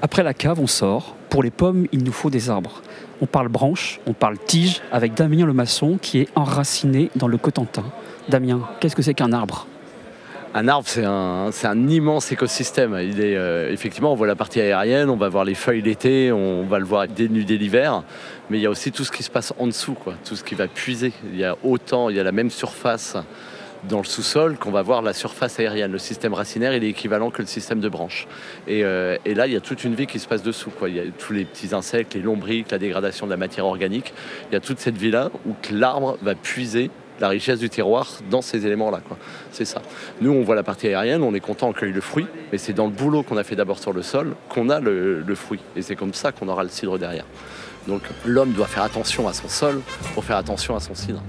Après la cave, on sort. Pour les pommes, il nous faut des arbres. On parle branche, on parle tige avec Damien le maçon qui est enraciné dans le Cotentin. Damien, qu'est-ce que c'est qu'un arbre? Un arbre, c'est un, immense écosystème. Euh, effectivement, on voit la partie aérienne, on va voir les feuilles l'été, on va le voir dénuder l'hiver, mais il y a aussi tout ce qui se passe en dessous, tout ce qui va puiser. Il y a autant, il y a la même surface dans le sous-sol qu'on va voir la surface aérienne. Le système racinaire, il est équivalent que le système de branches. Et, euh, là, il y a toute une vie qui se passe dessous. Quoi. Il y a tous les petits insectes, les lombriques, la dégradation de la matière organique. Il y a toute cette vie-là où l'arbre va puiser la richesse du terroir dans ces éléments-là. C'est ça. Nous, on voit la partie aérienne, on est content, on cueille le fruit, mais c'est dans le boulot qu'on a fait d'abord sur le sol qu'on a le fruit. Et c'est comme ça qu'on aura le cidre derrière. Donc l'homme doit faire attention à son sol pour faire attention à son cidre.